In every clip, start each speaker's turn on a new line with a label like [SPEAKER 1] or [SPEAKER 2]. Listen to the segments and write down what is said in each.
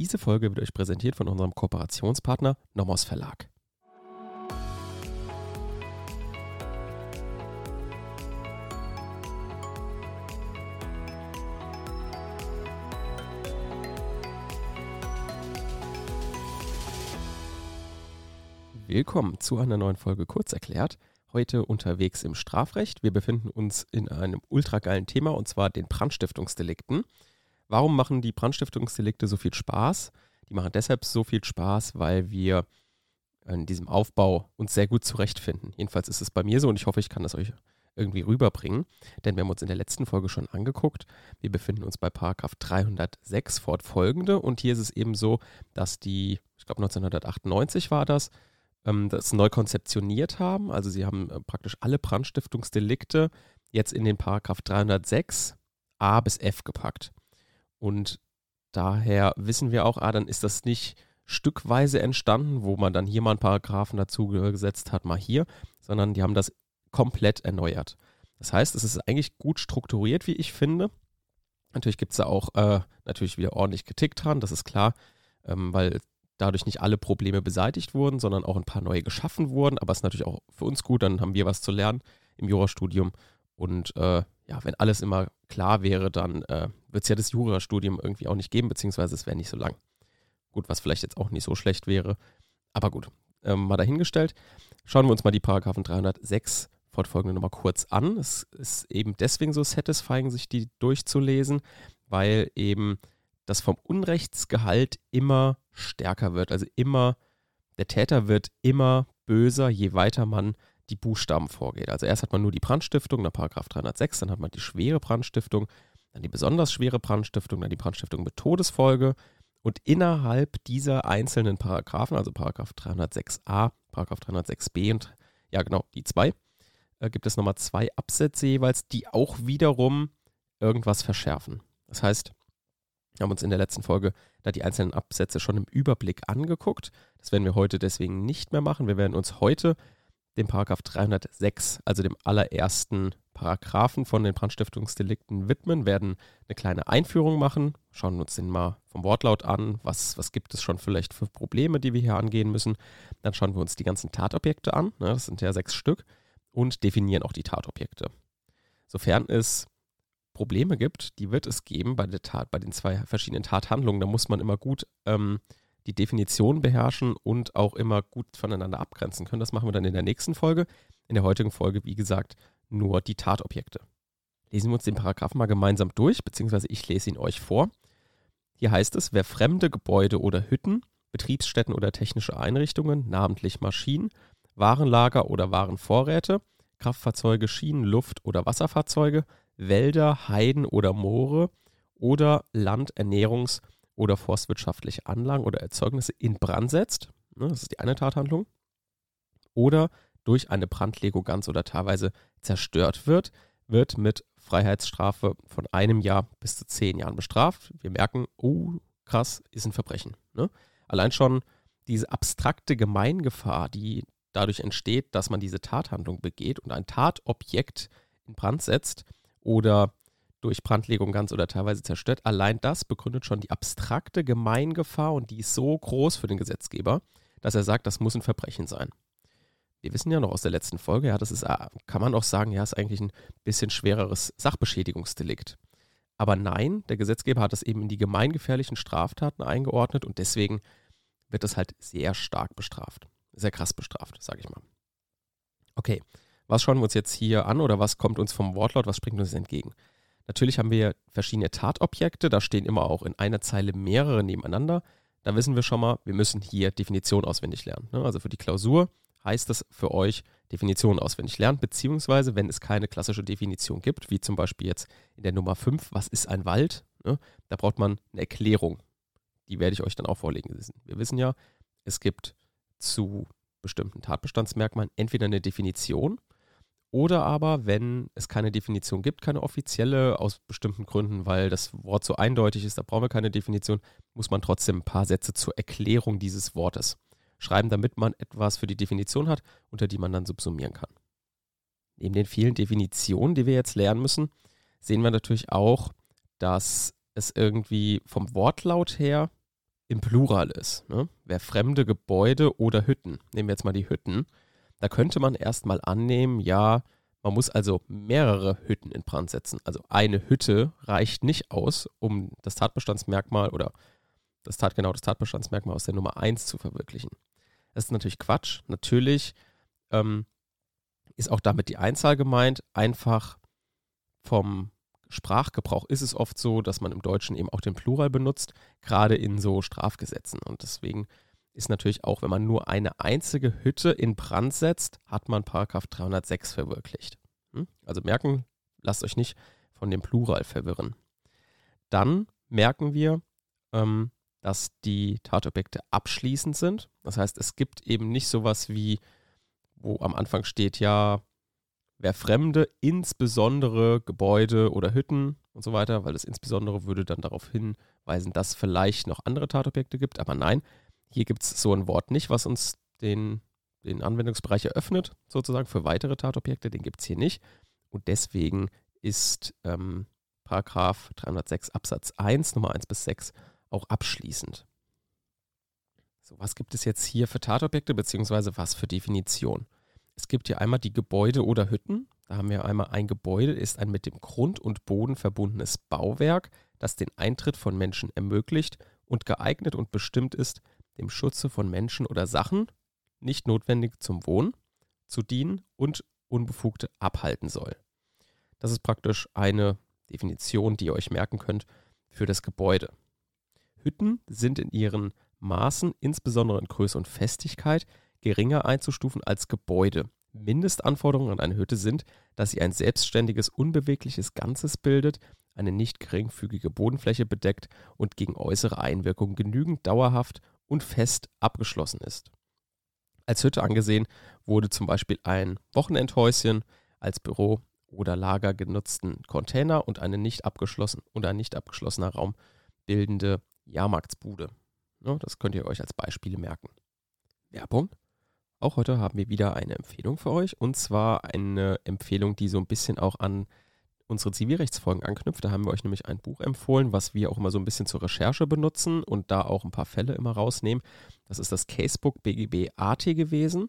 [SPEAKER 1] Diese Folge wird euch präsentiert von unserem Kooperationspartner Nomos Verlag. Willkommen zu einer neuen Folge Kurzerklärt. Heute unterwegs im Strafrecht. Wir befinden uns in einem ultrageilen Thema und zwar den Brandstiftungsdelikten. Warum machen die Brandstiftungsdelikte so viel Spaß? Die machen deshalb so viel Spaß, weil wir in diesem Aufbau uns sehr gut zurechtfinden. Jedenfalls ist es bei mir so und ich hoffe, ich kann das euch irgendwie rüberbringen, denn wir haben uns in der letzten Folge schon angeguckt. Wir befinden uns bei Paragraph 306 fortfolgende und hier ist es eben so, dass die, ich glaube 1998 war das, ähm, das neu konzeptioniert haben. Also sie haben äh, praktisch alle Brandstiftungsdelikte jetzt in den Paragraph 306 a bis f gepackt. Und daher wissen wir auch, ah, dann ist das nicht stückweise entstanden, wo man dann hier mal einen Paragraphen dazu gesetzt hat, mal hier, sondern die haben das komplett erneuert. Das heißt, es ist eigentlich gut strukturiert, wie ich finde. Natürlich gibt es da auch äh, natürlich wieder ordentlich Kritik dran, das ist klar, ähm, weil dadurch nicht alle Probleme beseitigt wurden, sondern auch ein paar neue geschaffen wurden. Aber es ist natürlich auch für uns gut, dann haben wir was zu lernen im Jurastudium. Und äh, ja, wenn alles immer klar wäre, dann äh, wird es ja das Jurastudium irgendwie auch nicht geben, beziehungsweise es wäre nicht so lang. Gut, was vielleicht jetzt auch nicht so schlecht wäre. Aber gut, ähm, mal dahingestellt. Schauen wir uns mal die Paragraphen 306 fortfolgende nochmal kurz an. Es ist eben deswegen so satisfying, sich die durchzulesen, weil eben das vom Unrechtsgehalt immer stärker wird. Also immer, der Täter wird immer böser, je weiter man die Buchstaben vorgeht. Also erst hat man nur die Brandstiftung, nach Paragraph 306, dann hat man die schwere Brandstiftung, dann die besonders schwere Brandstiftung, dann die Brandstiftung mit Todesfolge. Und innerhalb dieser einzelnen Paragraphen, also Paragraph 306a, Paragraph 306b und ja genau, die zwei, äh, gibt es nochmal zwei Absätze jeweils, die auch wiederum irgendwas verschärfen. Das heißt, wir haben uns in der letzten Folge da die einzelnen Absätze schon im Überblick angeguckt. Das werden wir heute deswegen nicht mehr machen. Wir werden uns heute dem Paragraph 306, also dem allerersten Paragraphen von den Brandstiftungsdelikten widmen, werden eine kleine Einführung machen, schauen uns den mal vom Wortlaut an, was, was gibt es schon vielleicht für Probleme, die wir hier angehen müssen. Dann schauen wir uns die ganzen Tatobjekte an, ne, das sind ja sechs Stück, und definieren auch die Tatobjekte. Sofern es Probleme gibt, die wird es geben bei der Tat, bei den zwei verschiedenen Tathandlungen. Da muss man immer gut ähm, die Definition beherrschen und auch immer gut voneinander abgrenzen können. Das machen wir dann in der nächsten Folge. In der heutigen Folge, wie gesagt, nur die Tatobjekte. Lesen wir uns den Paragraphen mal gemeinsam durch, beziehungsweise ich lese ihn euch vor. Hier heißt es, wer fremde Gebäude oder Hütten, Betriebsstätten oder technische Einrichtungen, namentlich Maschinen, Warenlager oder Warenvorräte, Kraftfahrzeuge, Schienen, Luft- oder Wasserfahrzeuge, Wälder, Heiden oder Moore oder Land-, Ernährungs- oder forstwirtschaftliche Anlagen oder Erzeugnisse in Brand setzt, ne, das ist die eine Tathandlung, oder durch eine Brandlegung ganz oder teilweise zerstört wird, wird mit Freiheitsstrafe von einem Jahr bis zu zehn Jahren bestraft. Wir merken, oh, krass, ist ein Verbrechen. Ne? Allein schon diese abstrakte Gemeingefahr, die dadurch entsteht, dass man diese Tathandlung begeht und ein Tatobjekt in Brand setzt, oder durch Brandlegung ganz oder teilweise zerstört. Allein das begründet schon die abstrakte Gemeingefahr und die ist so groß für den Gesetzgeber, dass er sagt, das muss ein Verbrechen sein. Wir wissen ja noch aus der letzten Folge, ja, das ist, ah, kann man auch sagen, ja, ist eigentlich ein bisschen schwereres Sachbeschädigungsdelikt. Aber nein, der Gesetzgeber hat das eben in die gemeingefährlichen Straftaten eingeordnet und deswegen wird das halt sehr stark bestraft. Sehr krass bestraft, sage ich mal. Okay, was schauen wir uns jetzt hier an oder was kommt uns vom Wortlaut, was springt uns entgegen? Natürlich haben wir verschiedene Tatobjekte, da stehen immer auch in einer Zeile mehrere nebeneinander. Da wissen wir schon mal, wir müssen hier Definition auswendig lernen. Ne? Also für die Klausur heißt das für euch Definition auswendig lernen, beziehungsweise wenn es keine klassische Definition gibt, wie zum Beispiel jetzt in der Nummer 5, was ist ein Wald? Ne? Da braucht man eine Erklärung. Die werde ich euch dann auch vorlegen. Wir wissen ja, es gibt zu bestimmten Tatbestandsmerkmalen entweder eine Definition oder aber, wenn es keine Definition gibt, keine offizielle, aus bestimmten Gründen, weil das Wort so eindeutig ist, da brauchen wir keine Definition, muss man trotzdem ein paar Sätze zur Erklärung dieses Wortes schreiben, damit man etwas für die Definition hat, unter die man dann subsumieren kann. Neben den vielen Definitionen, die wir jetzt lernen müssen, sehen wir natürlich auch, dass es irgendwie vom Wortlaut her im Plural ist. Ne? Wer fremde Gebäude oder Hütten, nehmen wir jetzt mal die Hütten, da könnte man erstmal annehmen, ja, man muss also mehrere Hütten in Brand setzen. Also eine Hütte reicht nicht aus, um das Tatbestandsmerkmal oder das Tat genau das Tatbestandsmerkmal aus der Nummer 1 zu verwirklichen. Das ist natürlich Quatsch. Natürlich ähm, ist auch damit die Einzahl gemeint. Einfach vom Sprachgebrauch ist es oft so, dass man im Deutschen eben auch den Plural benutzt, gerade in so Strafgesetzen. Und deswegen ist natürlich auch, wenn man nur eine einzige Hütte in Brand setzt, hat man Paragraph 306 verwirklicht. Hm? Also merken, lasst euch nicht von dem Plural verwirren. Dann merken wir, ähm, dass die Tatobjekte abschließend sind. Das heißt, es gibt eben nicht sowas wie, wo am Anfang steht, ja, wer Fremde, insbesondere Gebäude oder Hütten und so weiter, weil das insbesondere würde dann darauf hinweisen, dass vielleicht noch andere Tatobjekte gibt. Aber nein, hier gibt es so ein Wort nicht, was uns den, den Anwendungsbereich eröffnet, sozusagen für weitere Tatobjekte. Den gibt es hier nicht. Und deswegen ist ähm, Paragraph 306 Absatz 1, Nummer 1 bis 6 auch abschließend. So, was gibt es jetzt hier für Tatobjekte, beziehungsweise was für Definition? Es gibt hier einmal die Gebäude oder Hütten. Da haben wir einmal ein Gebäude, ist ein mit dem Grund und Boden verbundenes Bauwerk, das den Eintritt von Menschen ermöglicht und geeignet und bestimmt ist, dem Schutze von Menschen oder Sachen, nicht notwendig zum Wohnen, zu dienen und Unbefugte abhalten soll. Das ist praktisch eine Definition, die ihr euch merken könnt für das Gebäude. Hütten sind in ihren Maßen, insbesondere in Größe und Festigkeit, geringer einzustufen als Gebäude. Mindestanforderungen an eine Hütte sind, dass sie ein selbstständiges, unbewegliches Ganzes bildet, eine nicht geringfügige Bodenfläche bedeckt und gegen äußere Einwirkungen genügend dauerhaft und fest abgeschlossen ist. Als Hütte angesehen wurde zum Beispiel ein Wochenendhäuschen als Büro oder Lager genutzten Container und eine nicht abgeschlossen und ein nicht abgeschlossener Raum bildende Jahrmarktsbude. Ja, das könnt ihr euch als Beispiele merken. Werbung. Auch heute haben wir wieder eine Empfehlung für euch und zwar eine Empfehlung, die so ein bisschen auch an unsere Zivilrechtsfolgen anknüpft. Da haben wir euch nämlich ein Buch empfohlen, was wir auch immer so ein bisschen zur Recherche benutzen und da auch ein paar Fälle immer rausnehmen. Das ist das Casebook BGB AT gewesen.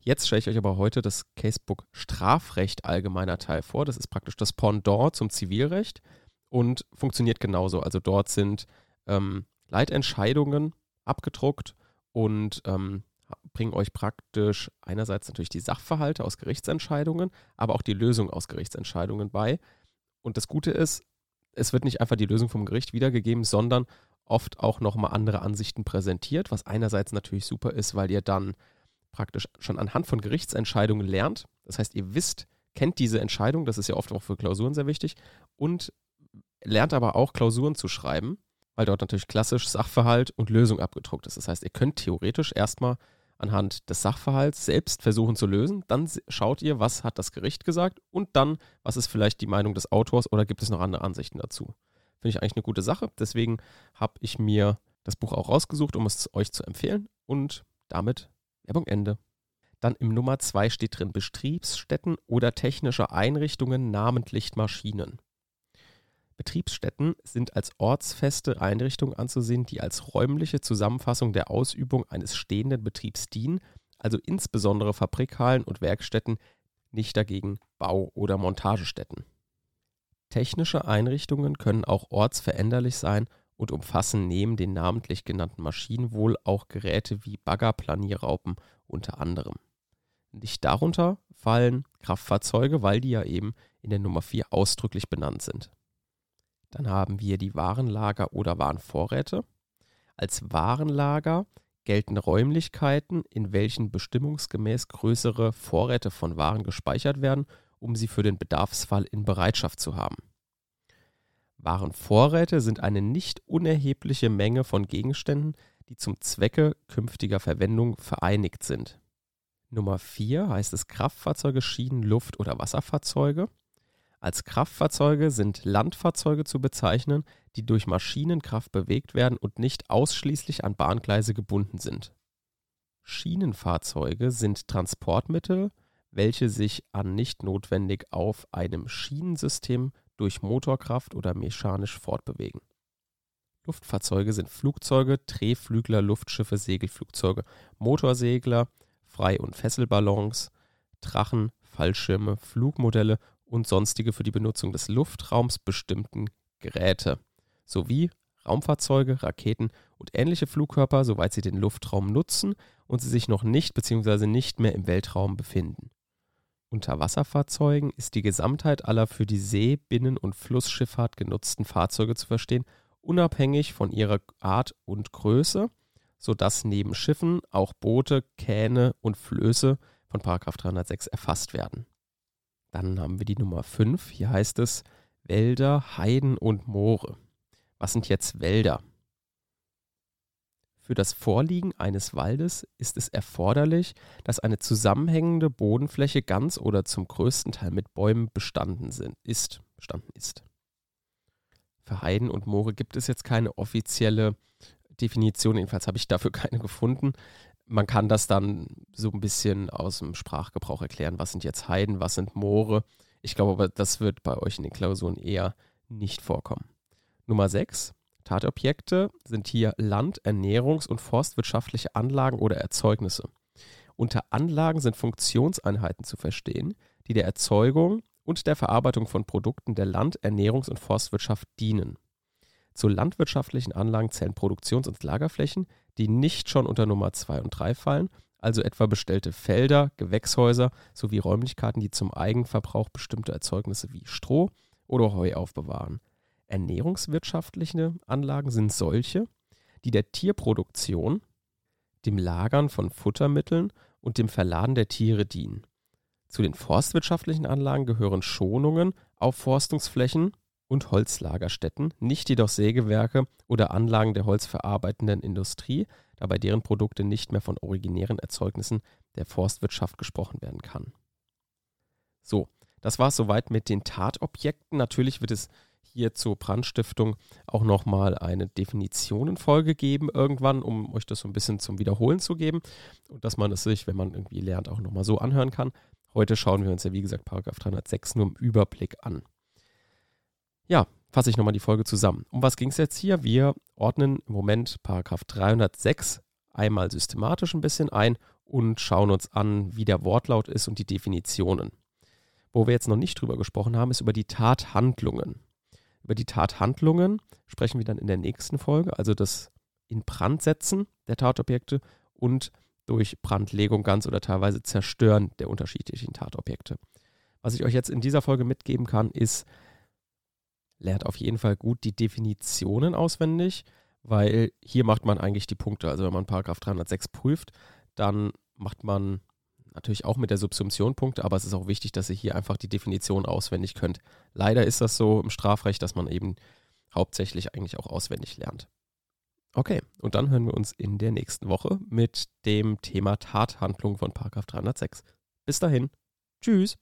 [SPEAKER 1] Jetzt stelle ich euch aber heute das Casebook Strafrecht allgemeiner Teil vor. Das ist praktisch das Pendant zum Zivilrecht und funktioniert genauso. Also dort sind ähm, Leitentscheidungen abgedruckt und ähm, bringen euch praktisch einerseits natürlich die Sachverhalte aus Gerichtsentscheidungen, aber auch die Lösung aus Gerichtsentscheidungen bei. Und das Gute ist, es wird nicht einfach die Lösung vom Gericht wiedergegeben, sondern oft auch nochmal andere Ansichten präsentiert, was einerseits natürlich super ist, weil ihr dann praktisch schon anhand von Gerichtsentscheidungen lernt. Das heißt, ihr wisst, kennt diese Entscheidung, das ist ja oft auch für Klausuren sehr wichtig, und lernt aber auch Klausuren zu schreiben, weil dort natürlich klassisch Sachverhalt und Lösung abgedruckt ist. Das heißt, ihr könnt theoretisch erstmal anhand des Sachverhalts selbst versuchen zu lösen. Dann schaut ihr, was hat das Gericht gesagt und dann, was ist vielleicht die Meinung des Autors oder gibt es noch andere Ansichten dazu. Finde ich eigentlich eine gute Sache. Deswegen habe ich mir das Buch auch rausgesucht, um es euch zu empfehlen. Und damit Werbung Ende. Dann im Nummer 2 steht drin Betriebsstätten oder technische Einrichtungen, namentlich Maschinen. Betriebsstätten sind als ortsfeste Einrichtungen anzusehen, die als räumliche Zusammenfassung der Ausübung eines stehenden Betriebs dienen, also insbesondere Fabrikhallen und Werkstätten, nicht dagegen Bau- oder Montagestätten. Technische Einrichtungen können auch ortsveränderlich sein und umfassen neben den namentlich genannten Maschinen wohl auch Geräte wie Baggerplanierraupen unter anderem. Nicht darunter fallen Kraftfahrzeuge, weil die ja eben in der Nummer 4 ausdrücklich benannt sind. Dann haben wir die Warenlager oder Warenvorräte. Als Warenlager gelten Räumlichkeiten, in welchen bestimmungsgemäß größere Vorräte von Waren gespeichert werden, um sie für den Bedarfsfall in Bereitschaft zu haben. Warenvorräte sind eine nicht unerhebliche Menge von Gegenständen, die zum Zwecke künftiger Verwendung vereinigt sind. Nummer 4 heißt es Kraftfahrzeuge, Schienen, Luft- oder Wasserfahrzeuge. Als Kraftfahrzeuge sind Landfahrzeuge zu bezeichnen, die durch Maschinenkraft bewegt werden und nicht ausschließlich an Bahngleise gebunden sind. Schienenfahrzeuge sind Transportmittel, welche sich an nicht notwendig auf einem Schienensystem durch Motorkraft oder mechanisch fortbewegen. Luftfahrzeuge sind Flugzeuge, Drehflügler, Luftschiffe, Segelflugzeuge, Motorsegler, Frei- und Fesselballons, Drachen, Fallschirme, Flugmodelle und sonstige für die Benutzung des Luftraums bestimmten Geräte sowie Raumfahrzeuge, Raketen und ähnliche Flugkörper, soweit sie den Luftraum nutzen und sie sich noch nicht bzw. nicht mehr im Weltraum befinden. Unter Wasserfahrzeugen ist die Gesamtheit aller für die See-, Binnen- und Flussschifffahrt genutzten Fahrzeuge zu verstehen, unabhängig von ihrer Art und Größe, sodass neben Schiffen auch Boote, Kähne und Flöße von 306 erfasst werden. Dann haben wir die Nummer 5. Hier heißt es Wälder, Heiden und Moore. Was sind jetzt Wälder? Für das Vorliegen eines Waldes ist es erforderlich, dass eine zusammenhängende Bodenfläche ganz oder zum größten Teil mit Bäumen bestanden sind, ist, bestanden ist. Für Heiden und Moore gibt es jetzt keine offizielle Definition, jedenfalls habe ich dafür keine gefunden man kann das dann so ein bisschen aus dem Sprachgebrauch erklären. Was sind jetzt Heiden, was sind Moore? Ich glaube aber, das wird bei euch in den Klausuren eher nicht vorkommen. Nummer 6. Tatobjekte sind hier Land-, Ernährungs- und forstwirtschaftliche Anlagen oder Erzeugnisse. Unter Anlagen sind Funktionseinheiten zu verstehen, die der Erzeugung und der Verarbeitung von Produkten der Land-, Ernährungs- und Forstwirtschaft dienen. Zu landwirtschaftlichen Anlagen zählen Produktions- und Lagerflächen, die nicht schon unter Nummer 2 und 3 fallen, also etwa bestellte Felder, Gewächshäuser sowie Räumlichkeiten, die zum Eigenverbrauch bestimmte Erzeugnisse wie Stroh oder Heu aufbewahren. Ernährungswirtschaftliche Anlagen sind solche, die der Tierproduktion, dem Lagern von Futtermitteln und dem Verladen der Tiere dienen. Zu den forstwirtschaftlichen Anlagen gehören Schonungen auf Forstungsflächen und Holzlagerstätten, nicht jedoch Sägewerke oder Anlagen der holzverarbeitenden Industrie, da bei deren Produkte nicht mehr von originären Erzeugnissen der Forstwirtschaft gesprochen werden kann. So, das war es soweit mit den Tatobjekten. Natürlich wird es hier zur Brandstiftung auch nochmal eine Definitionenfolge geben irgendwann, um euch das so ein bisschen zum Wiederholen zu geben und dass man es sich, wenn man irgendwie lernt, auch nochmal so anhören kann. Heute schauen wir uns ja, wie gesagt, Paragraph 306 nur im Überblick an. Ja, fasse ich nochmal die Folge zusammen. Um was ging es jetzt hier? Wir ordnen im Moment Paragraph 306 einmal systematisch ein bisschen ein und schauen uns an, wie der Wortlaut ist und die Definitionen. Wo wir jetzt noch nicht drüber gesprochen haben, ist über die Tathandlungen. Über die Tathandlungen sprechen wir dann in der nächsten Folge, also das in Brand setzen der Tatobjekte und durch Brandlegung ganz oder teilweise Zerstören der unterschiedlichen Tatobjekte. Was ich euch jetzt in dieser Folge mitgeben kann, ist, lernt auf jeden Fall gut die Definitionen auswendig, weil hier macht man eigentlich die Punkte. Also wenn man Paragraph 306 prüft, dann macht man natürlich auch mit der Subsumption Punkte, aber es ist auch wichtig, dass ihr hier einfach die Definition auswendig könnt. Leider ist das so im Strafrecht, dass man eben hauptsächlich eigentlich auch auswendig lernt. Okay, und dann hören wir uns in der nächsten Woche mit dem Thema Tathandlung von Paragraph 306. Bis dahin. Tschüss.